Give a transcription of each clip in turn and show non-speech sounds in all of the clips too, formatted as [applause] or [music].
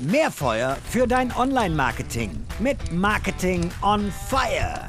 Mehr Feuer für dein Online-Marketing mit Marketing on Fire.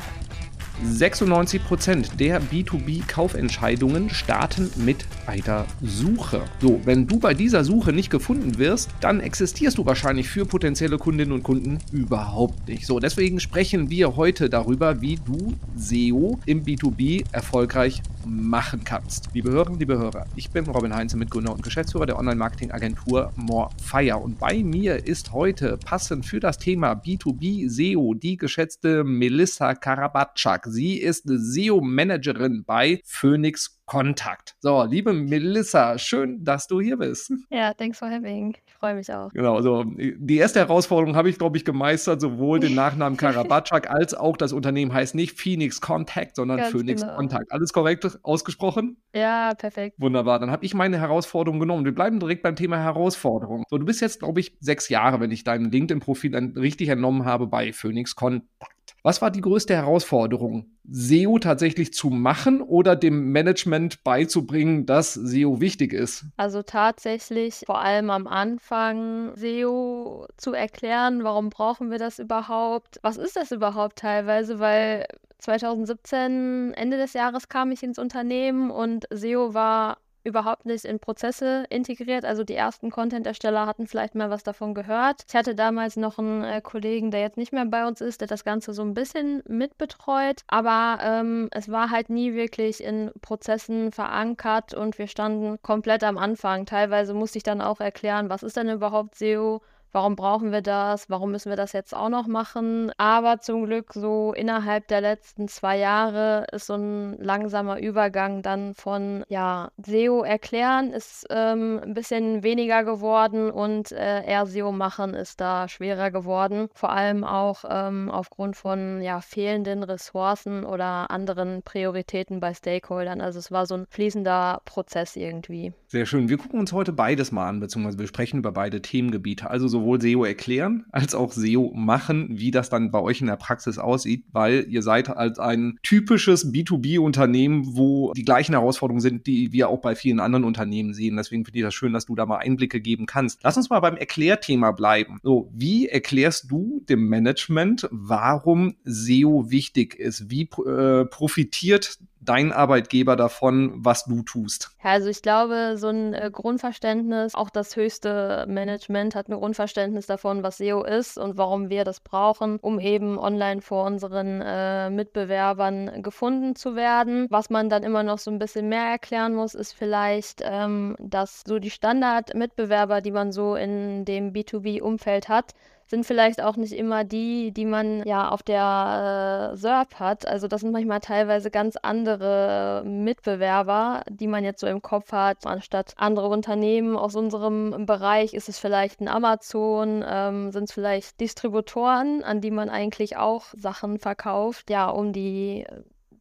96% der B2B-Kaufentscheidungen starten mit einer Suche. So, wenn du bei dieser Suche nicht gefunden wirst, dann existierst du wahrscheinlich für potenzielle Kundinnen und Kunden überhaupt nicht. So, deswegen sprechen wir heute darüber, wie du SEO im B2B erfolgreich machen kannst. Liebe Hörerinnen, liebe Hörer, ich bin Robin Heinze, Mitgründer und Geschäftsführer der Online-Marketing-Agentur Morefire und bei mir ist heute passend für das Thema B2B SEO die geschätzte Melissa Karabatschak. Sie ist SEO-Managerin bei Phoenix Kontakt. So, liebe Melissa, schön, dass du hier bist. [laughs] Ja, thanks for having. Ich freue mich auch. Genau, also die erste Herausforderung habe ich, glaube ich, gemeistert, sowohl den [laughs] Nachnamen Karabatschak [laughs] als auch das Unternehmen heißt nicht Phoenix Contact, sondern Ganz Phoenix genau. Contact. Alles korrekt ausgesprochen? Ja, perfekt. Wunderbar, dann habe ich meine Herausforderung genommen. Wir bleiben direkt beim Thema Herausforderung. So, du bist jetzt, glaube ich, sechs Jahre, wenn ich dein LinkedIn-Profil richtig entnommen habe, bei Phoenix Contact. Was war die größte Herausforderung? SEO tatsächlich zu machen oder dem Management beizubringen, dass SEO wichtig ist? Also tatsächlich vor allem am Anfang SEO zu erklären, warum brauchen wir das überhaupt? Was ist das überhaupt teilweise? Weil 2017, Ende des Jahres kam ich ins Unternehmen und SEO war überhaupt nicht in Prozesse integriert. Also die ersten Content-Ersteller hatten vielleicht mal was davon gehört. Ich hatte damals noch einen äh, Kollegen, der jetzt nicht mehr bei uns ist, der das Ganze so ein bisschen mitbetreut. Aber ähm, es war halt nie wirklich in Prozessen verankert und wir standen komplett am Anfang. Teilweise musste ich dann auch erklären, was ist denn überhaupt SEO? Warum brauchen wir das, warum müssen wir das jetzt auch noch machen. Aber zum Glück so innerhalb der letzten zwei Jahre ist so ein langsamer Übergang dann von ja, SEO erklären ist ähm, ein bisschen weniger geworden und äh, eher SEO machen ist da schwerer geworden. Vor allem auch ähm, aufgrund von ja, fehlenden Ressourcen oder anderen Prioritäten bei Stakeholdern. Also es war so ein fließender Prozess irgendwie. Sehr schön. Wir gucken uns heute beides mal an, beziehungsweise wir sprechen über beide Themengebiete. Also sowohl SEO erklären als auch SEO machen, wie das dann bei euch in der Praxis aussieht, weil ihr seid als ein typisches B2B-Unternehmen, wo die gleichen Herausforderungen sind, die wir auch bei vielen anderen Unternehmen sehen. Deswegen finde ich das schön, dass du da mal Einblicke geben kannst. Lass uns mal beim Erklärthema bleiben. So, wie erklärst du dem Management, warum SEO wichtig ist? Wie äh, profitiert dein Arbeitgeber davon, was du tust? Also ich glaube, so ein äh, Grundverständnis, auch das höchste Management hat ein Grundverständnis davon, was SEO ist und warum wir das brauchen, um eben online vor unseren äh, Mitbewerbern gefunden zu werden. Was man dann immer noch so ein bisschen mehr erklären muss, ist vielleicht, ähm, dass so die Standard-Mitbewerber, die man so in dem B2B-Umfeld hat, sind vielleicht auch nicht immer die, die man ja auf der äh, SERP hat. Also das sind manchmal teilweise ganz andere Mitbewerber, die man jetzt so im Kopf hat. Anstatt andere Unternehmen aus unserem Bereich ist es vielleicht ein Amazon, ähm, sind es vielleicht Distributoren, an die man eigentlich auch Sachen verkauft, ja, um die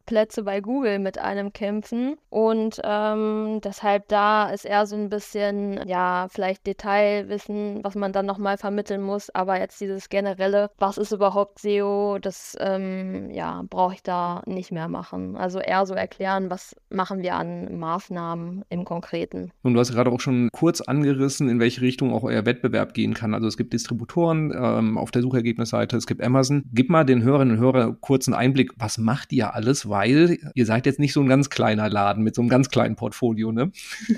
Plätze bei Google mit einem kämpfen. Und ähm, deshalb da ist eher so ein bisschen, ja, vielleicht Detailwissen, was man dann nochmal vermitteln muss. Aber jetzt dieses generelle, was ist überhaupt SEO, das, ähm, ja, brauche ich da nicht mehr machen. Also eher so erklären, was machen wir an Maßnahmen im Konkreten. Und du hast gerade auch schon kurz angerissen, in welche Richtung auch euer Wettbewerb gehen kann. Also es gibt Distributoren ähm, auf der Suchergebnisseite, es gibt Amazon. Gib mal den Hörerinnen und Hörern kurzen Einblick, was macht ihr alles? Weil ihr seid jetzt nicht so ein ganz kleiner Laden mit so einem ganz kleinen Portfolio, ne?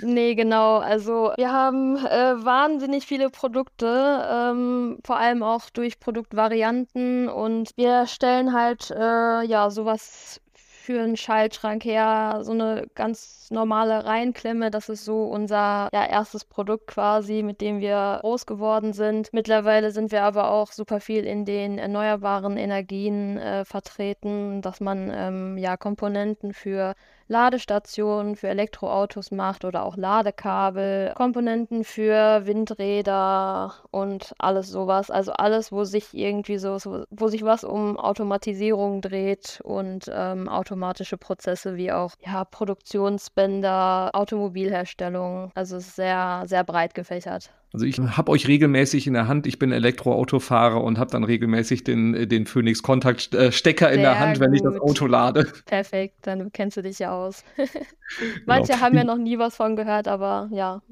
Nee, genau. Also wir haben äh, wahnsinnig viele Produkte, ähm, vor allem auch durch Produktvarianten und wir stellen halt äh, ja sowas für einen Schaltschrank her, so eine ganz normale Reihenklemme. Das ist so unser ja, erstes Produkt quasi, mit dem wir groß geworden sind. Mittlerweile sind wir aber auch super viel in den erneuerbaren Energien äh, vertreten, dass man ähm, ja Komponenten für Ladestationen für Elektroautos macht oder auch Ladekabel, Komponenten für Windräder und alles sowas. Also alles, wo sich irgendwie so, wo sich was um Automatisierung dreht und ähm, automatische Prozesse wie auch ja, Produktionsbänder, Automobilherstellung. Also sehr, sehr breit gefächert. Also ich habe euch regelmäßig in der Hand, ich bin Elektroautofahrer und habe dann regelmäßig den, den Phoenix Kontakt äh, Stecker in der Hand, gut. wenn ich das Auto lade. [laughs] Perfekt, dann kennst du dich ja aus. [laughs] Manche genau. haben ja noch nie was von gehört, aber ja,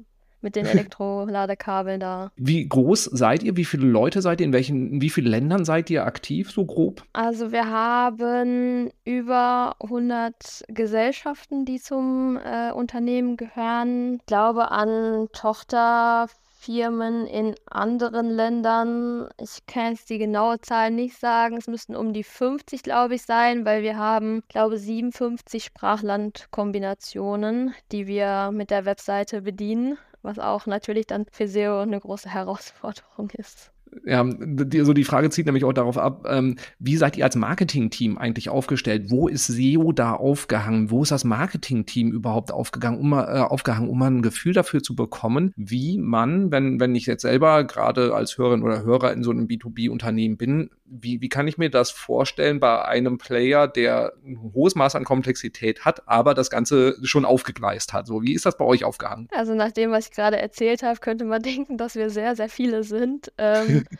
mit den [laughs] Elektroladekabeln da. Wie groß seid ihr? Wie viele Leute seid ihr? In welchen, in wie vielen Ländern seid ihr aktiv, so grob? Also wir haben über 100 Gesellschaften, die zum äh, Unternehmen gehören. Ich glaube an Tochter Firmen in anderen Ländern. Ich kann jetzt die genaue Zahl nicht sagen. Es müssten um die 50, glaube ich, sein, weil wir haben, glaube ich, 57 Sprachlandkombinationen, die wir mit der Webseite bedienen, was auch natürlich dann für SEO eine große Herausforderung ist ja, die, so die Frage zieht nämlich auch darauf ab, ähm, wie seid ihr als Marketing-Team eigentlich aufgestellt? Wo ist SEO da aufgehangen? Wo ist das Marketing-Team überhaupt aufgegangen, um, äh, aufgehangen, um mal ein Gefühl dafür zu bekommen, wie man, wenn, wenn ich jetzt selber gerade als Hörerin oder Hörer in so einem B2B-Unternehmen bin, wie, wie kann ich mir das vorstellen bei einem Player, der ein hohes Maß an Komplexität hat, aber das Ganze schon aufgegleist hat? So, wie ist das bei euch aufgehangen? Also nach dem, was ich gerade erzählt habe, könnte man [laughs] denken, dass wir sehr, sehr viele sind. Ähm, [laughs]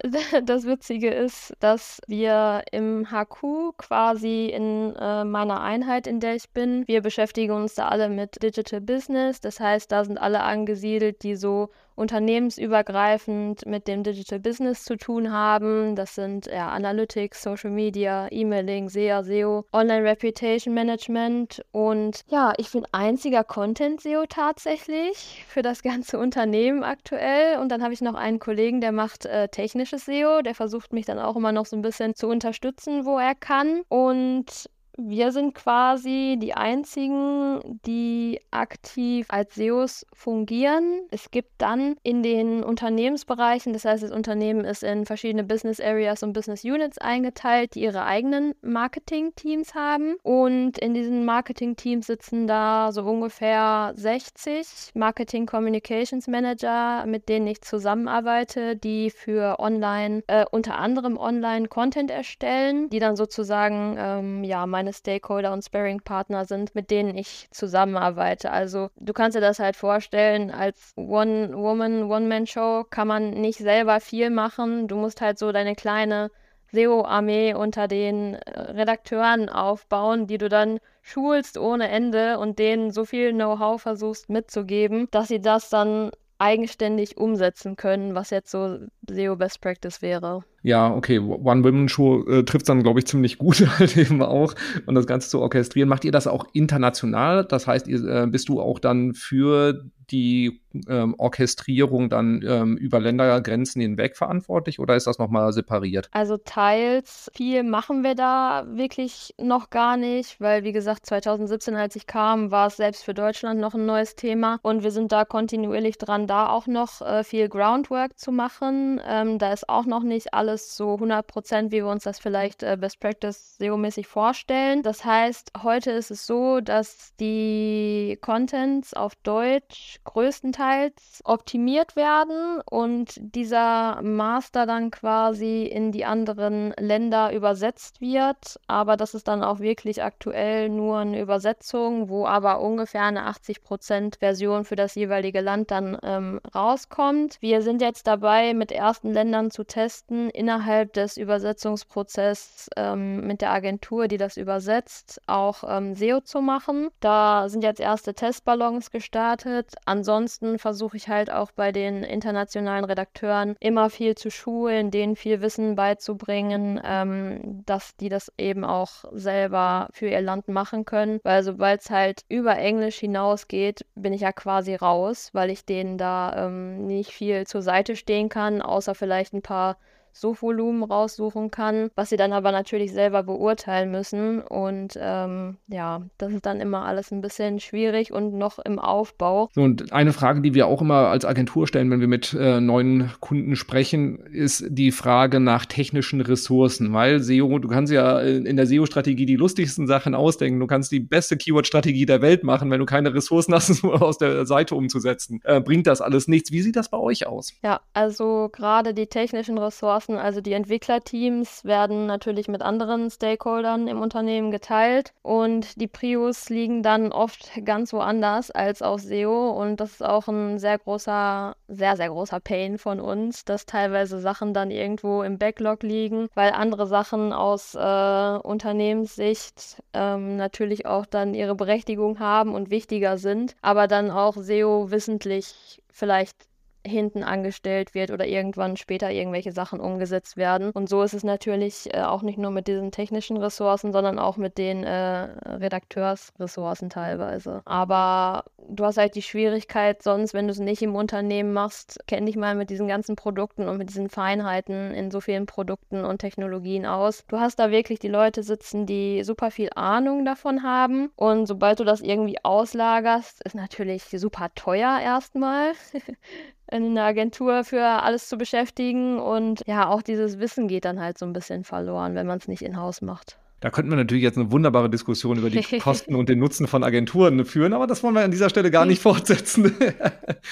[laughs] das Witzige ist, dass wir im HQ quasi in äh, meiner Einheit, in der ich bin, wir beschäftigen uns da alle mit Digital Business. Das heißt, da sind alle angesiedelt, die so unternehmensübergreifend mit dem Digital Business zu tun haben. Das sind ja, Analytics, Social Media, E-Mailing, SEA, SEO, Online Reputation Management und ja, ich bin einziger Content SEO tatsächlich für das ganze [laughs] Unternehmen aktuell. Und dann habe ich noch einen Kollegen, der macht äh, technisches SEO, der versucht mich dann auch immer noch so ein bisschen zu unterstützen, wo er kann. Und wir sind quasi die einzigen, die aktiv als SEOs fungieren. Es gibt dann in den Unternehmensbereichen, das heißt, das Unternehmen ist in verschiedene Business Areas und Business Units eingeteilt, die ihre eigenen Marketing-Teams haben. Und in diesen Marketing-Teams sitzen da so ungefähr 60 Marketing Communications Manager, mit denen ich zusammenarbeite, die für online, äh, unter anderem online Content erstellen, die dann sozusagen, ähm, ja, meine meine Stakeholder und Sparring-Partner sind, mit denen ich zusammenarbeite. Also du kannst dir das halt vorstellen, als One-Woman, One-Man-Show kann man nicht selber viel machen. Du musst halt so deine kleine SEO-Armee unter den äh, Redakteuren aufbauen, die du dann schulst ohne Ende und denen so viel Know-how versuchst mitzugeben, dass sie das dann eigenständig umsetzen können, was jetzt so SEO Best Practice wäre. Ja, okay, One-Women-Show äh, trifft dann, glaube ich, ziemlich gut [laughs] halt eben auch. Und das Ganze zu orchestrieren. Macht ihr das auch international? Das heißt, ihr, äh, bist du auch dann für die ähm, Orchestrierung dann ähm, über Ländergrenzen hinweg verantwortlich oder ist das nochmal separiert? Also teils viel machen wir da wirklich noch gar nicht, weil wie gesagt 2017, als ich kam, war es selbst für Deutschland noch ein neues Thema und wir sind da kontinuierlich dran, da auch noch äh, viel Groundwork zu machen. Ähm, da ist auch noch nicht alles so 100 Prozent, wie wir uns das vielleicht äh, Best Practice SEO-mäßig vorstellen. Das heißt, heute ist es so, dass die Contents auf Deutsch größtenteils optimiert werden und dieser Master dann quasi in die anderen Länder übersetzt wird. Aber das ist dann auch wirklich aktuell nur eine Übersetzung, wo aber ungefähr eine 80 Prozent Version für das jeweilige Land dann ähm, rauskommt. Wir sind jetzt dabei, mit ersten Ländern zu testen, innerhalb des Übersetzungsprozesses ähm, mit der Agentur, die das übersetzt, auch ähm, SEO zu machen. Da sind jetzt erste Testballons gestartet. Ansonsten versuche ich halt auch bei den internationalen Redakteuren immer viel zu schulen, denen viel Wissen beizubringen, ähm, dass die das eben auch selber für ihr Land machen können. Weil sobald es halt über Englisch hinausgeht, bin ich ja quasi raus, weil ich denen da ähm, nicht viel zur Seite stehen kann, außer vielleicht ein paar Suchvolumen raussuchen kann, was sie dann aber natürlich selber beurteilen müssen. Und ähm, ja, das ist dann immer alles ein bisschen schwierig und noch im Aufbau. So, und eine Frage, die wir auch immer als Agentur stellen, wenn wir mit äh, neuen Kunden sprechen, ist die Frage nach technischen Ressourcen, weil SEO, du kannst ja in der SEO-Strategie die lustigsten Sachen ausdenken. Du kannst die beste Keyword-Strategie der Welt machen, wenn du keine Ressourcen hast, [laughs] um aus der Seite umzusetzen. Äh, bringt das alles nichts. Wie sieht das bei euch aus? Ja, also gerade die technischen Ressourcen Ressourcen, also die Entwicklerteams werden natürlich mit anderen Stakeholdern im Unternehmen geteilt und die Prios liegen dann oft ganz woanders als auf SEO und das ist auch ein sehr großer, sehr, sehr großer Pain von uns, dass teilweise Sachen dann irgendwo im Backlog liegen, weil andere Sachen aus äh, Unternehmenssicht ähm, natürlich auch dann ihre Berechtigung haben und wichtiger sind, aber dann auch SEO wissentlich vielleicht hinten angestellt wird oder irgendwann später irgendwelche Sachen umgesetzt werden. Und so ist es natürlich äh, auch nicht nur mit diesen technischen Ressourcen, sondern auch mit den äh, Redakteursressourcen teilweise. Aber du hast halt die Schwierigkeit sonst, wenn du es nicht im Unternehmen machst, kenn dich mal mit diesen ganzen Produkten und mit diesen Feinheiten in so vielen Produkten und Technologien aus. Du hast da wirklich die Leute sitzen, die super viel Ahnung davon haben. Und sobald du das irgendwie auslagerst, ist natürlich super teuer erstmal. [laughs] in eine Agentur für alles zu beschäftigen und ja, auch dieses Wissen geht dann halt so ein bisschen verloren, wenn man es nicht in-house macht. Da könnten wir natürlich jetzt eine wunderbare Diskussion über die [laughs] Kosten und den Nutzen von Agenturen führen, aber das wollen wir an dieser Stelle gar nicht [laughs] fortsetzen.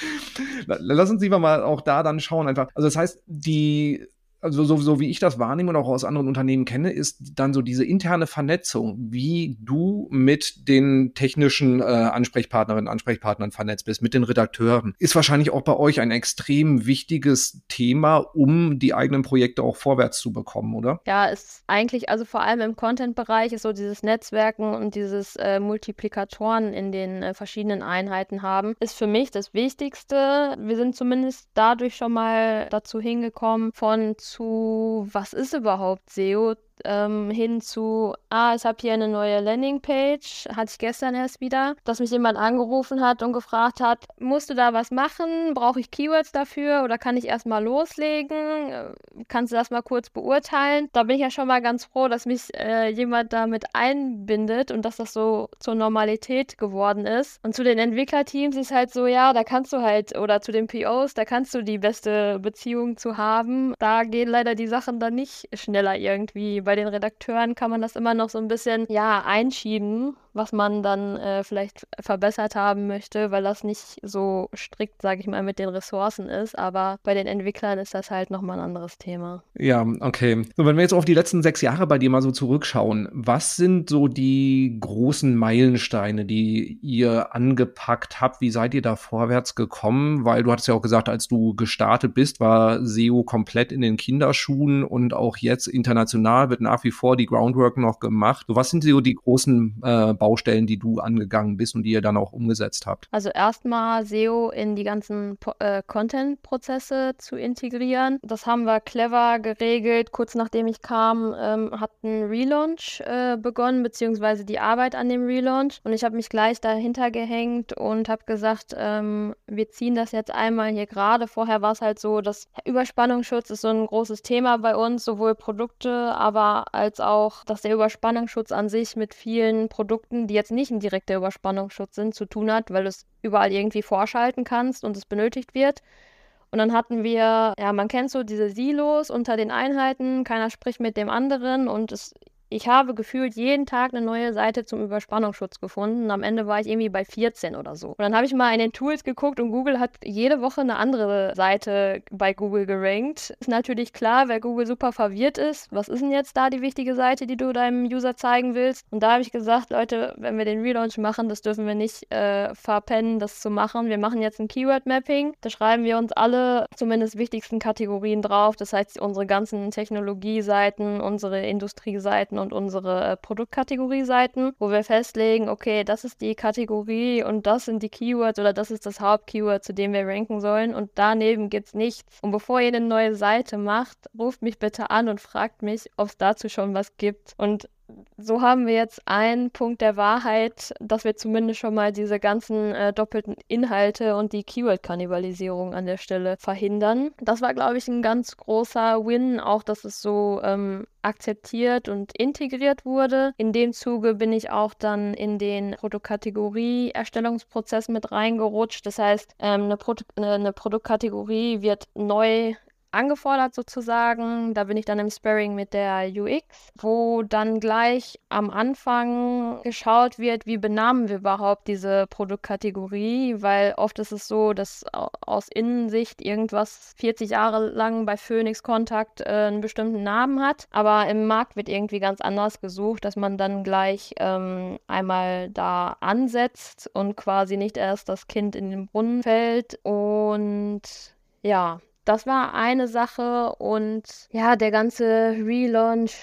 [laughs] Lass uns lieber mal auch da dann schauen einfach. Also das heißt, die also so, so wie ich das wahrnehme und auch aus anderen Unternehmen kenne, ist dann so diese interne Vernetzung, wie du mit den technischen äh, Ansprechpartnerinnen, Ansprechpartnern vernetzt bist, mit den Redakteuren, ist wahrscheinlich auch bei euch ein extrem wichtiges Thema, um die eigenen Projekte auch vorwärts zu bekommen, oder? Ja, ist eigentlich, also vor allem im Content-Bereich ist so dieses Netzwerken und dieses äh, Multiplikatoren in den äh, verschiedenen Einheiten haben, ist für mich das Wichtigste. Wir sind zumindest dadurch schon mal dazu hingekommen, von zu, was ist überhaupt SEO, ähm, hin zu, ah, ich habe hier eine neue Landingpage, hatte ich gestern erst wieder, dass mich jemand angerufen hat und gefragt hat, musst du da was machen? Brauche ich Keywords dafür oder kann ich erstmal loslegen? Äh, kannst du das mal kurz beurteilen? Da bin ich ja schon mal ganz froh, dass mich äh, jemand damit einbindet und dass das so zur Normalität geworden ist. Und zu den Entwicklerteams ist halt so, ja, da kannst du halt, oder zu den POs, da kannst du die beste Beziehung zu haben. Da gehen leider die Sachen dann nicht schneller irgendwie bei den Redakteuren kann man das immer noch so ein bisschen, ja, einschieben was man dann äh, vielleicht verbessert haben möchte, weil das nicht so strikt, sage ich mal, mit den Ressourcen ist. Aber bei den Entwicklern ist das halt nochmal ein anderes Thema. Ja, okay. So, wenn wir jetzt auf die letzten sechs Jahre bei dir mal so zurückschauen, was sind so die großen Meilensteine, die ihr angepackt habt? Wie seid ihr da vorwärts gekommen? Weil du hattest ja auch gesagt, als du gestartet bist, war SEO komplett in den Kinderschuhen und auch jetzt international wird nach wie vor die Groundwork noch gemacht. So, was sind so die großen äh, Baustellen, die du angegangen bist und die ihr dann auch umgesetzt habt? Also erstmal SEO in die ganzen äh, Content-Prozesse zu integrieren. Das haben wir clever geregelt. Kurz nachdem ich kam, ähm, hat ein Relaunch äh, begonnen, beziehungsweise die Arbeit an dem Relaunch. Und ich habe mich gleich dahinter gehängt und habe gesagt, ähm, wir ziehen das jetzt einmal hier gerade. Vorher war es halt so, dass Überspannungsschutz ist so ein großes Thema bei uns, sowohl Produkte, aber als auch, dass der Überspannungsschutz an sich mit vielen Produkten Produkten, die jetzt nicht ein direkter Überspannungsschutz sind, zu tun hat, weil du es überall irgendwie vorschalten kannst und es benötigt wird. Und dann hatten wir, ja, man kennt so diese Silos unter den Einheiten, keiner spricht mit dem anderen und es ich habe gefühlt jeden Tag eine neue Seite zum Überspannungsschutz gefunden. Am Ende war ich irgendwie bei 14 oder so. Und dann habe ich mal in den Tools geguckt und Google hat jede Woche eine andere Seite bei Google gerankt. Ist natürlich klar, weil Google super verwirrt ist. Was ist denn jetzt da die wichtige Seite, die du deinem User zeigen willst? Und da habe ich gesagt, Leute, wenn wir den Relaunch machen, das dürfen wir nicht äh, verpennen, das zu machen. Wir machen jetzt ein Keyword-Mapping. Da schreiben wir uns alle zumindest wichtigsten Kategorien drauf. Das heißt, unsere ganzen Technologie-Seiten, unsere Industrieseiten Seiten und unsere äh, Produktkategorie-Seiten, wo wir festlegen, okay, das ist die Kategorie und das sind die Keywords oder das ist das Hauptkeyword, zu dem wir ranken sollen und daneben gibt es nichts. Und bevor ihr eine neue Seite macht, ruft mich bitte an und fragt mich, ob es dazu schon was gibt. Und so haben wir jetzt einen Punkt der Wahrheit, dass wir zumindest schon mal diese ganzen äh, doppelten Inhalte und die Keyword-Kannibalisierung an der Stelle verhindern. Das war, glaube ich, ein ganz großer Win, auch dass es so ähm, akzeptiert und integriert wurde. In dem Zuge bin ich auch dann in den Produktkategorie-Erstellungsprozess mit reingerutscht. Das heißt, ähm, eine, Pro eine Produktkategorie wird neu angefordert sozusagen. Da bin ich dann im Sparring mit der UX, wo dann gleich am Anfang geschaut wird, wie benamen wir überhaupt diese Produktkategorie, weil oft ist es so, dass aus Innensicht irgendwas 40 Jahre lang bei Phoenix Kontakt äh, einen bestimmten Namen hat, aber im Markt wird irgendwie ganz anders gesucht, dass man dann gleich ähm, einmal da ansetzt und quasi nicht erst das Kind in den Brunnen fällt und ja, das war eine Sache und ja, der ganze Relaunch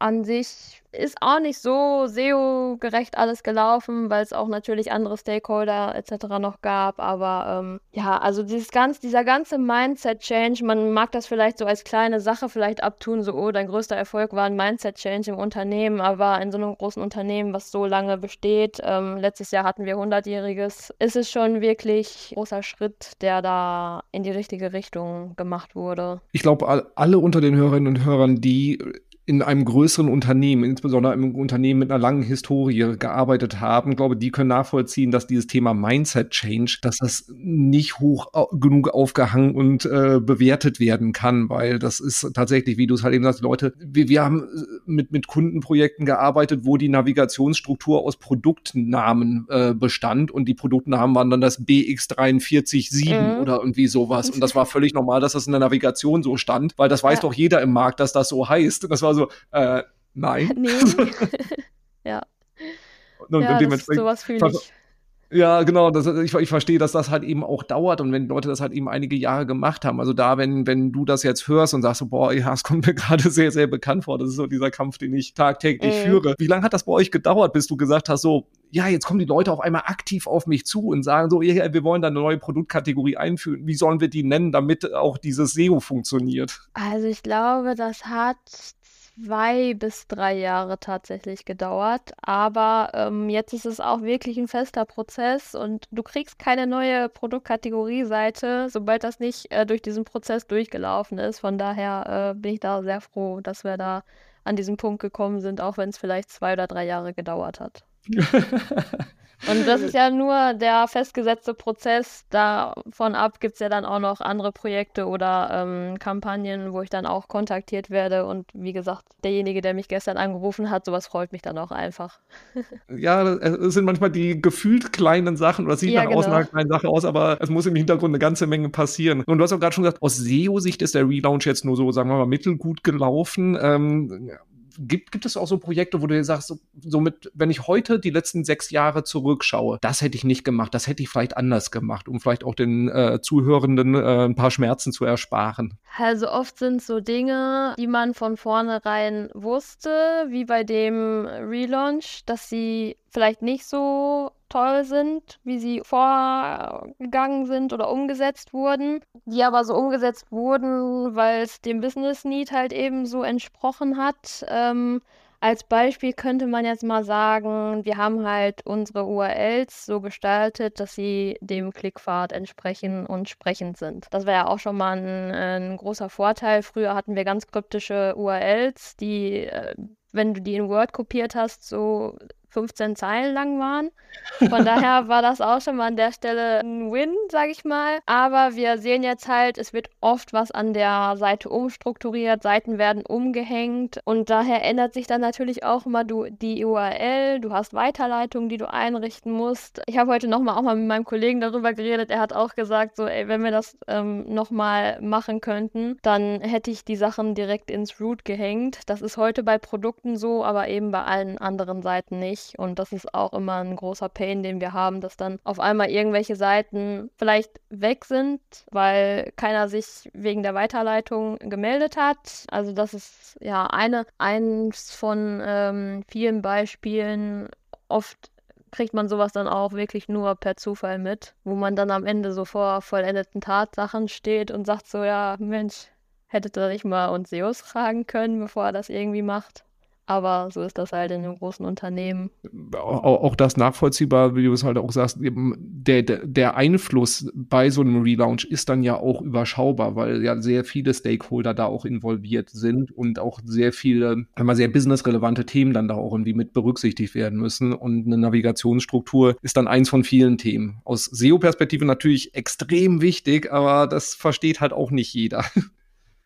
an sich ist auch nicht so SEO-gerecht alles gelaufen, weil es auch natürlich andere Stakeholder etc. noch gab. Aber ähm, ja, also dieses ganz, dieser ganze Mindset-Change, man mag das vielleicht so als kleine Sache vielleicht abtun, so, oh, dein größter Erfolg war ein Mindset-Change im Unternehmen, aber in so einem großen Unternehmen, was so lange besteht, ähm, letztes Jahr hatten wir 100-jähriges, ist es schon wirklich ein großer Schritt, der da in die richtige Richtung gemacht wurde. Ich glaube, alle unter den Hörerinnen und Hörern, die in einem größeren Unternehmen, insbesondere einem Unternehmen mit einer langen Historie gearbeitet haben, glaube, die können nachvollziehen, dass dieses Thema Mindset Change, dass das nicht hoch genug aufgehangen und äh, bewertet werden kann, weil das ist tatsächlich, wie du es halt eben sagst, Leute, wir, wir haben äh, mit, mit Kundenprojekten gearbeitet, wo die Navigationsstruktur aus Produktnamen äh, bestand und die Produktnamen waren dann das BX437 mhm. oder irgendwie sowas und das war [laughs] völlig normal, dass das in der Navigation so stand, weil das weiß ja. doch jeder im Markt, dass das so heißt. Das war so, äh, nein. [laughs] Nee. [laughs] ja. Und, ja, und dementsprechend. sowas fühle ich. Ja, genau. Das, ich, ich verstehe, dass das halt eben auch dauert und wenn Leute das halt eben einige Jahre gemacht haben. Also da, wenn, wenn du das jetzt hörst und sagst so, boah, ja, es kommt mir [laughs] gerade sehr, sehr bekannt vor. Das ist so dieser Kampf, den ich tagtäglich mhm. führe. Wie lange hat das bei euch gedauert, bis du gesagt hast, so, ja, jetzt kommen die Leute auf einmal aktiv auf mich zu und sagen so, ja, wir wollen da eine neue Produktkategorie einführen. Wie sollen wir die nennen, damit auch dieses SEO funktioniert? Also ich glaube, das hat zwei bis drei Jahre tatsächlich gedauert. Aber ähm, jetzt ist es auch wirklich ein fester Prozess und du kriegst keine neue Produktkategorie-Seite, sobald das nicht äh, durch diesen Prozess durchgelaufen ist. Von daher äh, bin ich da sehr froh, dass wir da an diesen Punkt gekommen sind, auch wenn es vielleicht zwei oder drei Jahre gedauert hat. [laughs] Und das ist [laughs] ja nur der festgesetzte Prozess. Davon ab gibt es ja dann auch noch andere Projekte oder ähm, Kampagnen, wo ich dann auch kontaktiert werde. Und wie gesagt, derjenige, der mich gestern angerufen hat, sowas freut mich dann auch einfach. [laughs] ja, es sind manchmal die gefühlt kleinen Sachen oder sieht ja, nach genau. außen nach kleinen Sache aus, aber es muss im Hintergrund eine ganze Menge passieren. Und du hast auch gerade schon gesagt, aus SEO-Sicht ist der Relaunch jetzt nur so, sagen wir mal, mittelgut gelaufen. Ähm, gibt, gibt es auch so Projekte, wo du dir sagst, so, wenn ich heute die letzten sechs Jahre zurückschaue, das hätte ich nicht gemacht, das hätte ich vielleicht anders gemacht, um vielleicht auch den äh, Zuhörenden äh, ein paar Schmerzen zu ersparen? Also oft sind so Dinge, die man von vornherein wusste, wie bei dem Relaunch, dass sie vielleicht nicht so toll sind, wie sie vorgegangen sind oder umgesetzt wurden, die aber so umgesetzt wurden, weil es dem Business Need halt eben so entsprochen hat. Ähm, als Beispiel könnte man jetzt mal sagen, wir haben halt unsere URLs so gestaltet, dass sie dem Klickpfad entsprechen und sprechend sind. Das wäre ja auch schon mal ein, ein, großer Vorteil. Früher hatten wir ganz kryptische URLs, die, äh, wenn du die in Word kopiert hast, so 15 Zeilen lang waren. Von daher [laughs] war das auch schon mal an der Stelle ein Win, sage ich mal. Aber wir sehen jetzt halt, es wird oft was an der Seite umstrukturiert, Seiten werden umgehängt und daher ändert sich dann natürlich auch immer du, die URL, du hast Weiterleitungen, die du einrichten musst. Ich habe heute nochmal auch mal mit meinem Kollegen darüber geredet. Er hat auch gesagt, so, ey, wenn wir das ähm, nochmal machen könnten, dann hätte ich die Sachen direkt ins Root gehängt. Das ist heute bei Produkten so, aber eben bei allen anderen Seiten nicht nicht. Und das ist auch immer ein großer Pain, den wir haben, dass dann auf einmal irgendwelche Seiten vielleicht weg sind, weil keiner sich wegen der Weiterleitung gemeldet hat. Also das ist ja eine, eins von ähm, vielen Beispielen. Oft kriegt man sowas dann auch wirklich nur per Zufall mit, wo man dann am Ende so vor vollendeten Tatsachen steht und sagt so, ja, Mensch, hättet ihr nicht mal uns SEOs fragen können, bevor er das irgendwie macht. Aber so ist das halt in einem großen Unternehmen. Auch, auch das nachvollziehbar, wie du es halt auch sagst, der, der Einfluss bei so einem Relaunch ist dann ja auch überschaubar, weil ja sehr viele Stakeholder da auch involviert sind und auch sehr viele, einmal sehr businessrelevante Themen dann da auch irgendwie mit berücksichtigt werden müssen. Und eine Navigationsstruktur ist dann eins von vielen Themen. Aus SEO-Perspektive natürlich extrem wichtig, aber das versteht halt auch nicht jeder. [laughs]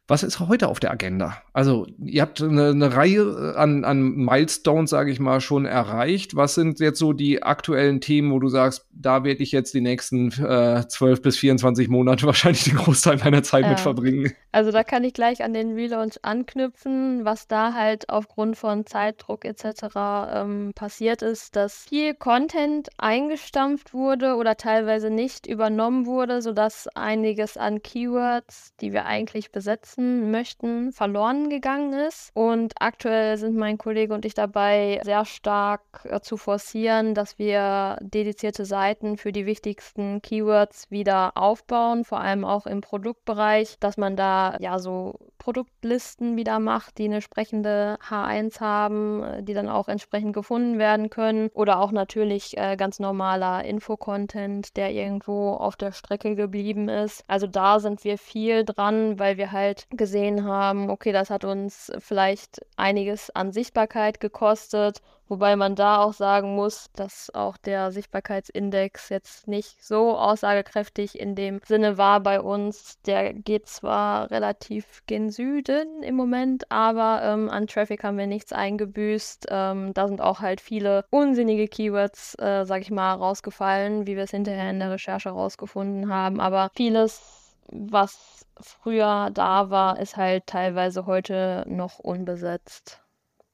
Was ist heute auf der Agenda? Also, ihr habt eine, eine Reihe an, an Milestones, sage ich mal, schon erreicht. Was sind jetzt so die aktuellen Themen, wo du sagst, da werde ich jetzt die nächsten äh, 12 bis 24 Monate [laughs] wahrscheinlich den Großteil meiner Zeit ja. mit verbringen? Also, da kann ich gleich an den Relaunch anknüpfen, was da halt aufgrund von Zeitdruck etc. Ähm, passiert ist, dass viel Content eingestampft wurde oder teilweise nicht übernommen wurde, sodass einiges an Keywords, die wir eigentlich besetzen, nutzen möchten, verloren gegangen ist. Und aktuell sind mein Kollege und ich dabei, sehr stark äh, zu forcieren, dass wir dedizierte Seiten für die wichtigsten Keywords wieder aufbauen, vor allem auch im Produktbereich, dass man da ja so Produktlisten wieder macht, die eine sprechende H1 haben, äh, die dann auch entsprechend gefunden werden können. Oder auch natürlich äh, ganz normaler Infocontent, der irgendwo auf der Strecke geblieben ist. Also da sind wir viel dran, weil wir halt gesehen haben, okay, das hat uns vielleicht einiges an Sichtbarkeit gekostet, wobei man da auch sagen muss, dass auch der Sichtbarkeitsindex jetzt nicht so aussagekräftig in dem Sinne war bei uns. Der geht zwar relativ gen Süden im Moment, aber ähm, an Traffic haben wir nichts eingebüßt. Ähm, da sind auch halt viele unsinnige Keywords, äh, sag ich mal, rausgefallen, wie wir es hinterher in der Recherche rausgefunden haben, aber vieles was früher da war, ist halt teilweise heute noch unbesetzt.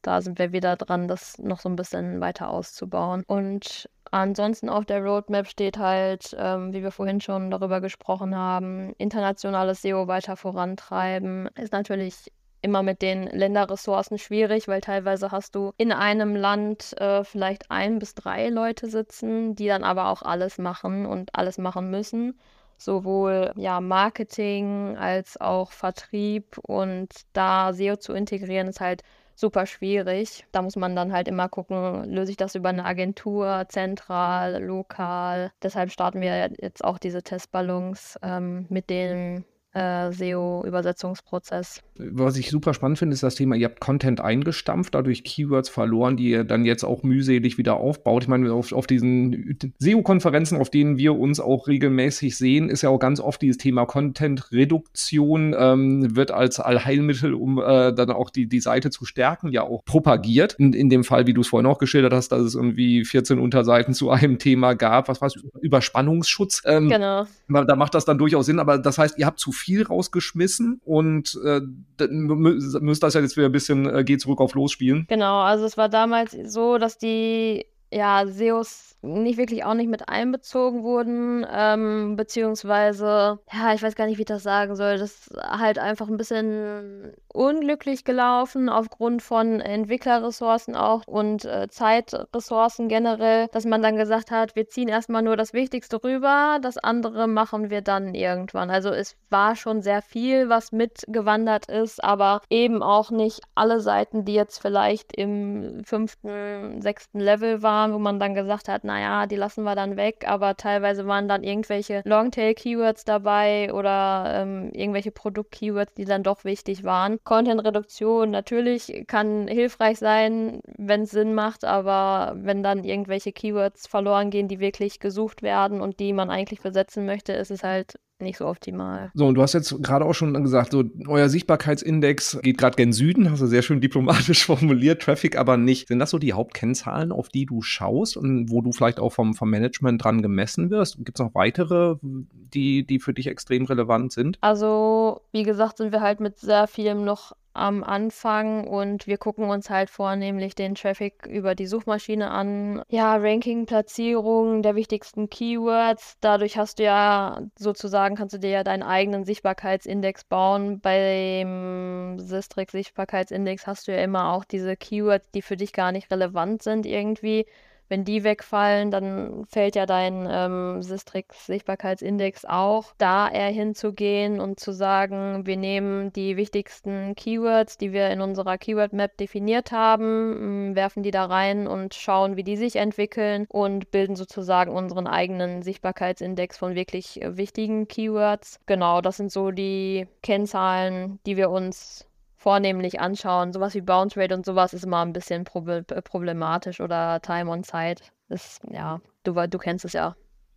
Da sind wir wieder dran, das noch so ein bisschen weiter auszubauen. Und ansonsten auf der Roadmap steht halt, ähm, wie wir vorhin schon darüber gesprochen haben, internationales SEO weiter vorantreiben. Ist natürlich immer mit den Länderressourcen schwierig, weil teilweise hast du in einem Land äh, vielleicht ein bis drei Leute sitzen, die dann aber auch alles machen und alles machen müssen sowohl ja, Marketing als auch Vertrieb und da SEO zu integrieren ist halt super schwierig. Da muss man dann halt immer gucken, löse ich das über eine Agentur, zentral, lokal. Deshalb starten wir jetzt auch diese Testballons ähm, mit den äh, SEO-Übersetzungsprozess. Was ich super spannend finde, ist das Thema, ihr habt Content eingestampft, dadurch Keywords verloren, die ihr dann jetzt auch mühselig wieder aufbaut. Ich meine, auf, auf diesen SEO-Konferenzen, auf denen wir uns auch regelmäßig sehen, ist ja auch ganz oft dieses Thema Content-Reduktion, ähm, wird als Allheilmittel, um äh, dann auch die, die Seite zu stärken, ja auch propagiert. In, in dem Fall, wie du es vorhin auch geschildert hast, dass es irgendwie 14 Unterseiten zu einem Thema gab, was war es, Überspannungsschutz. Ähm, genau. Da macht das dann durchaus Sinn, aber das heißt, ihr habt zu viel rausgeschmissen und äh, müsst das ja jetzt wieder ein bisschen äh, Geh zurück auf Los spielen. Genau, also es war damals so, dass die ja, SEOs nicht wirklich auch nicht mit einbezogen wurden, ähm, beziehungsweise, ja, ich weiß gar nicht, wie ich das sagen soll, das ist halt einfach ein bisschen unglücklich gelaufen aufgrund von Entwicklerressourcen auch und äh, Zeitressourcen generell, dass man dann gesagt hat, wir ziehen erstmal nur das Wichtigste rüber, das andere machen wir dann irgendwann. Also es war schon sehr viel, was mitgewandert ist, aber eben auch nicht alle Seiten, die jetzt vielleicht im fünften, sechsten Level waren, wo man dann gesagt hat, naja, die lassen wir dann weg, aber teilweise waren dann irgendwelche Longtail-Keywords dabei oder ähm, irgendwelche Produkt-Keywords, die dann doch wichtig waren. Content-Reduktion natürlich kann hilfreich sein, wenn es Sinn macht, aber wenn dann irgendwelche Keywords verloren gehen, die wirklich gesucht werden und die man eigentlich besetzen möchte, ist es halt nicht so optimal. So, und du hast jetzt gerade auch schon gesagt, so euer Sichtbarkeitsindex geht gerade gen Süden, hast du sehr schön diplomatisch [laughs] formuliert, Traffic aber nicht. Sind das so die Hauptkennzahlen, auf die du schaust und wo du vielleicht auch vom, vom Management dran gemessen wirst? Gibt es noch weitere, die, die für dich extrem relevant sind? Also, wie gesagt, sind wir halt mit sehr vielem noch am Anfang und wir gucken uns halt vornehmlich den Traffic über die Suchmaschine an. Ja, Ranking, Platzierung der wichtigsten Keywords. Dadurch hast du ja sozusagen, kannst du dir ja deinen eigenen Sichtbarkeitsindex bauen. Beim Sistrix Sichtbarkeitsindex hast du ja immer auch diese Keywords, die für dich gar nicht relevant sind irgendwie. Wenn die wegfallen, dann fällt ja dein ähm, Sistrix-Sichtbarkeitsindex auch. Da eher hinzugehen und zu sagen, wir nehmen die wichtigsten Keywords, die wir in unserer Keyword-Map definiert haben, werfen die da rein und schauen, wie die sich entwickeln und bilden sozusagen unseren eigenen Sichtbarkeitsindex von wirklich äh, wichtigen Keywords. Genau, das sind so die Kennzahlen, die wir uns vornehmlich anschauen. Sowas wie Bounce Rate und sowas ist immer ein bisschen problematisch oder Time on Site. Das, ja, du, du kennst es ja. [laughs]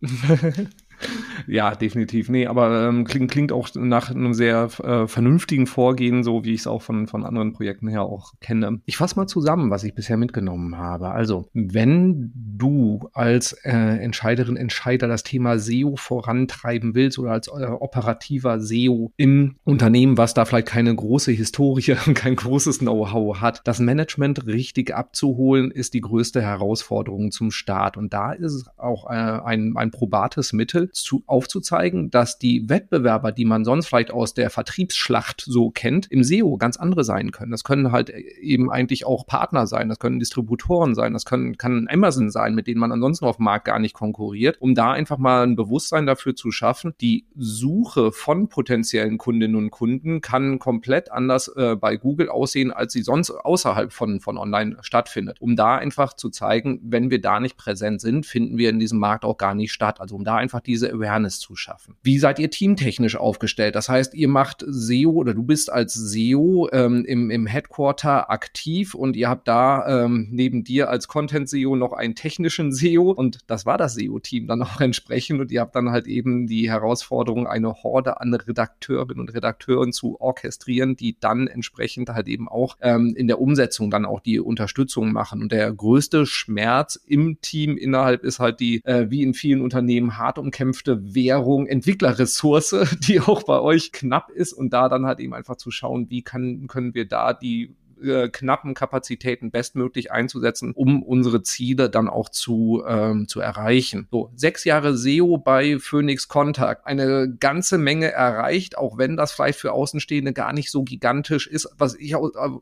Ja, definitiv. Nee, aber ähm, klingt, klingt auch nach einem sehr äh, vernünftigen Vorgehen, so wie ich es auch von, von anderen Projekten her auch kenne. Ich fasse mal zusammen, was ich bisher mitgenommen habe. Also, wenn du als äh, Entscheiderin, Entscheider das Thema SEO vorantreiben willst oder als äh, operativer SEO im Unternehmen, was da vielleicht keine große Historie [laughs] und kein großes Know-how hat, das Management richtig abzuholen, ist die größte Herausforderung zum Start. Und da ist es auch äh, ein, ein probates Mittel, zu, aufzuzeigen, dass die Wettbewerber, die man sonst vielleicht aus der Vertriebsschlacht so kennt, im SEO ganz andere sein können. Das können halt eben eigentlich auch Partner sein, das können Distributoren sein, das können, kann Amazon sein, mit denen man ansonsten auf dem Markt gar nicht konkurriert, um da einfach mal ein Bewusstsein dafür zu schaffen. Die Suche von potenziellen Kundinnen und Kunden kann komplett anders äh, bei Google aussehen, als sie sonst außerhalb von, von online stattfindet. Um da einfach zu zeigen, wenn wir da nicht präsent sind, finden wir in diesem Markt auch gar nicht statt. Also um da einfach diese Awareness zu schaffen. Wie seid ihr teamtechnisch aufgestellt? Das heißt, ihr macht SEO oder du bist als SEO ähm, im, im Headquarter aktiv und ihr habt da ähm, neben dir als Content-SEO noch einen technischen SEO und das war das SEO-Team dann auch [laughs] entsprechend und ihr habt dann halt eben die Herausforderung, eine Horde an Redakteurinnen und Redakteuren zu orchestrieren, die dann entsprechend halt eben auch ähm, in der Umsetzung dann auch die Unterstützung machen. Und der größte Schmerz im Team innerhalb ist halt die, äh, wie in vielen Unternehmen, hart umkämpfte Währung, Entwicklerressource, [laughs] die auch bei euch knapp ist und da dann halt eben einfach zu schauen, wie kann, können wir da die äh, knappen Kapazitäten bestmöglich einzusetzen, um unsere Ziele dann auch zu, ähm, zu erreichen. So, sechs Jahre SEO bei Phoenix Contact. Eine ganze Menge erreicht, auch wenn das vielleicht für Außenstehende gar nicht so gigantisch ist. Was ich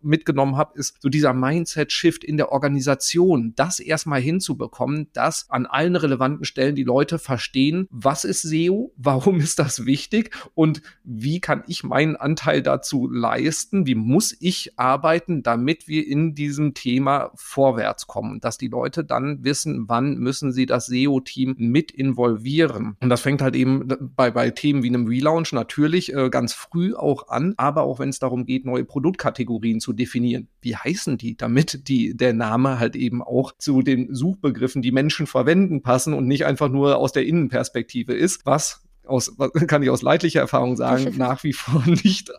mitgenommen habe, ist so dieser Mindset-Shift in der Organisation, das erstmal hinzubekommen, dass an allen relevanten Stellen die Leute verstehen, was ist SEO, warum ist das wichtig und wie kann ich meinen Anteil dazu leisten, wie muss ich arbeiten, arbeiten, damit wir in diesem Thema vorwärts kommen. Dass die Leute dann wissen, wann müssen sie das SEO-Team mit involvieren. Und das fängt halt eben bei, bei Themen wie einem Relaunch natürlich äh, ganz früh auch an, aber auch wenn es darum geht, neue Produktkategorien zu definieren. Wie heißen die, damit die, der Name halt eben auch zu den Suchbegriffen, die Menschen verwenden, passen und nicht einfach nur aus der Innenperspektive ist, was aus, [laughs] kann ich aus leidlicher Erfahrung sagen, [laughs] nach wie vor nicht,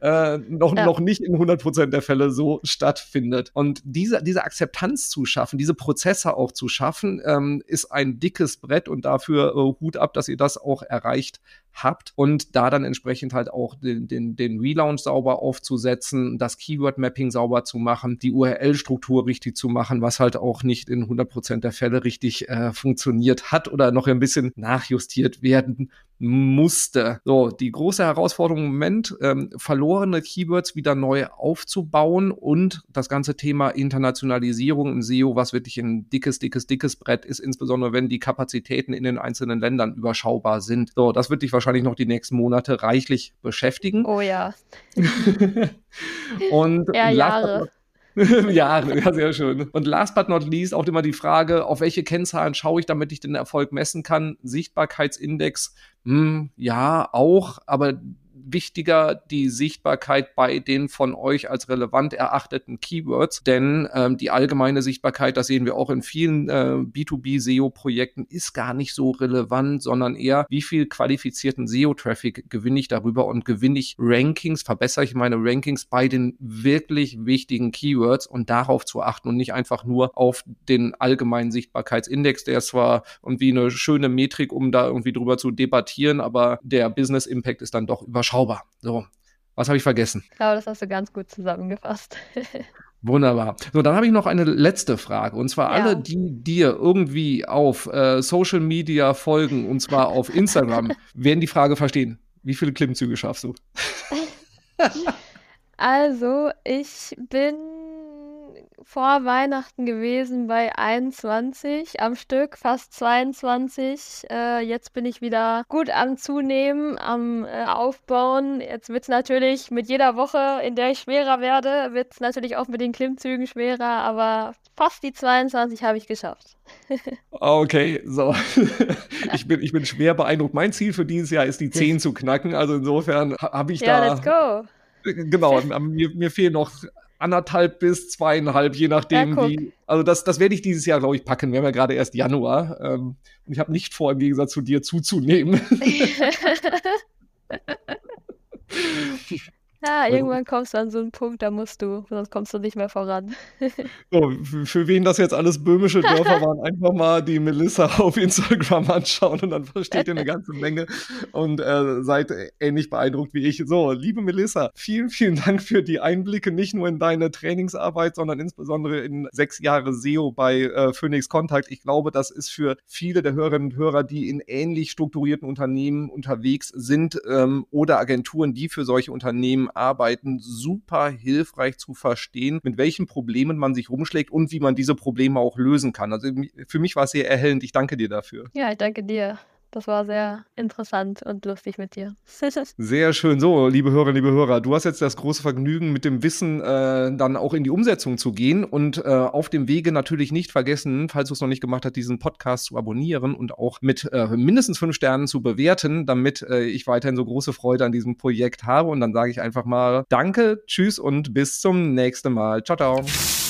äh, noch, ja. noch nicht in 100 Prozent der Fälle so stattfindet. Und diese, diese Akzeptanz zu schaffen, diese Prozesse auch zu schaffen, ähm, ist ein dickes Brett und dafür äh, Hut ab, dass ihr das auch erreicht habt und da dann entsprechend halt auch den, den, den Relaunch sauber aufzusetzen, das Keyword-Mapping sauber zu machen, die URL-Struktur richtig zu machen, was halt auch nicht in 100 Prozent der Fälle richtig äh, funktioniert hat oder noch ein bisschen nachjustiert werden musste. So, die große Herausforderung im Moment, ähm, verlorene Keywords wieder neu aufzubauen und das ganze Thema Internationalisierung im SEO, was wirklich ein dickes, dickes, dickes Brett ist, insbesondere wenn die Kapazitäten in den einzelnen Ländern überschaubar sind. So, das wird dich wahrscheinlich noch die nächsten Monate reichlich beschäftigen. Oh ja. [laughs] und ja, Jahre. [laughs] Jahre, ja, sehr schön. Und last but not least auch immer die Frage, auf welche Kennzahlen schaue ich, damit ich den Erfolg messen kann? Sichtbarkeitsindex, hm, ja, auch, aber wichtiger die Sichtbarkeit bei den von euch als relevant erachteten Keywords, denn ähm, die allgemeine Sichtbarkeit, das sehen wir auch in vielen äh, B2B-SEO-Projekten, ist gar nicht so relevant, sondern eher, wie viel qualifizierten SEO-Traffic gewinne ich darüber und gewinne ich Rankings, verbessere ich meine Rankings bei den wirklich wichtigen Keywords und darauf zu achten und nicht einfach nur auf den allgemeinen Sichtbarkeitsindex, der ist zwar irgendwie eine schöne Metrik, um da irgendwie drüber zu debattieren, aber der Business Impact ist dann doch überschaubar überschaubar. So, was habe ich vergessen? Ich glaube, das hast du ganz gut zusammengefasst. [laughs] Wunderbar. So, dann habe ich noch eine letzte Frage. Und zwar ja. alle, die dir irgendwie auf äh, Social Media folgen, und zwar auf Instagram, [laughs] werden die Frage verstehen. Wie viele Klimmzüge schaffst du? [laughs] also, ich bin vor Weihnachten gewesen bei 21 am Stück, fast 22. Äh, jetzt bin ich wieder gut am Zunehmen, am äh, Aufbauen. Jetzt wird es natürlich mit jeder Woche, in der ich schwerer werde, wird es natürlich auch mit den Klimmzügen schwerer, aber fast die 22 habe ich geschafft. [laughs] okay, so. [laughs] ich, bin, ich bin schwer beeindruckt. Mein Ziel für dieses Jahr ist, die 10 [laughs] zu knacken. Also insofern habe ich ja, da. Ja, let's go. Genau, mir, mir fehlen noch anderthalb bis zweieinhalb, je nachdem, ja, wie. Also das, das werde ich dieses Jahr, glaube ich, packen. Wir haben ja gerade erst Januar. Ähm, und ich habe nicht vor, im Gegensatz zu dir zuzunehmen. [laughs] [laughs] [laughs] Ja, irgendwann kommst du an so einen Punkt, da musst du, sonst kommst du nicht mehr voran. So, für wen das jetzt alles böhmische Dörfer [laughs] waren, einfach mal die Melissa [laughs] auf Instagram anschauen und dann versteht ihr eine ganze Menge und äh, seid ähnlich beeindruckt wie ich. So, liebe Melissa, vielen, vielen Dank für die Einblicke, nicht nur in deine Trainingsarbeit, sondern insbesondere in sechs Jahre SEO bei äh, Phoenix Contact. Ich glaube, das ist für viele der Hörerinnen und Hörer, die in ähnlich strukturierten Unternehmen unterwegs sind ähm, oder Agenturen, die für solche Unternehmen Arbeiten super hilfreich zu verstehen, mit welchen Problemen man sich rumschlägt und wie man diese Probleme auch lösen kann. Also für mich war es sehr erhellend. Ich danke dir dafür. Ja, ich danke dir. Das war sehr interessant und lustig mit dir. [laughs] sehr schön. So, liebe Hörerinnen, liebe Hörer, du hast jetzt das große Vergnügen, mit dem Wissen äh, dann auch in die Umsetzung zu gehen und äh, auf dem Wege natürlich nicht vergessen, falls du es noch nicht gemacht hast, diesen Podcast zu abonnieren und auch mit äh, mindestens fünf Sternen zu bewerten, damit äh, ich weiterhin so große Freude an diesem Projekt habe. Und dann sage ich einfach mal Danke, tschüss und bis zum nächsten Mal. Ciao, ciao.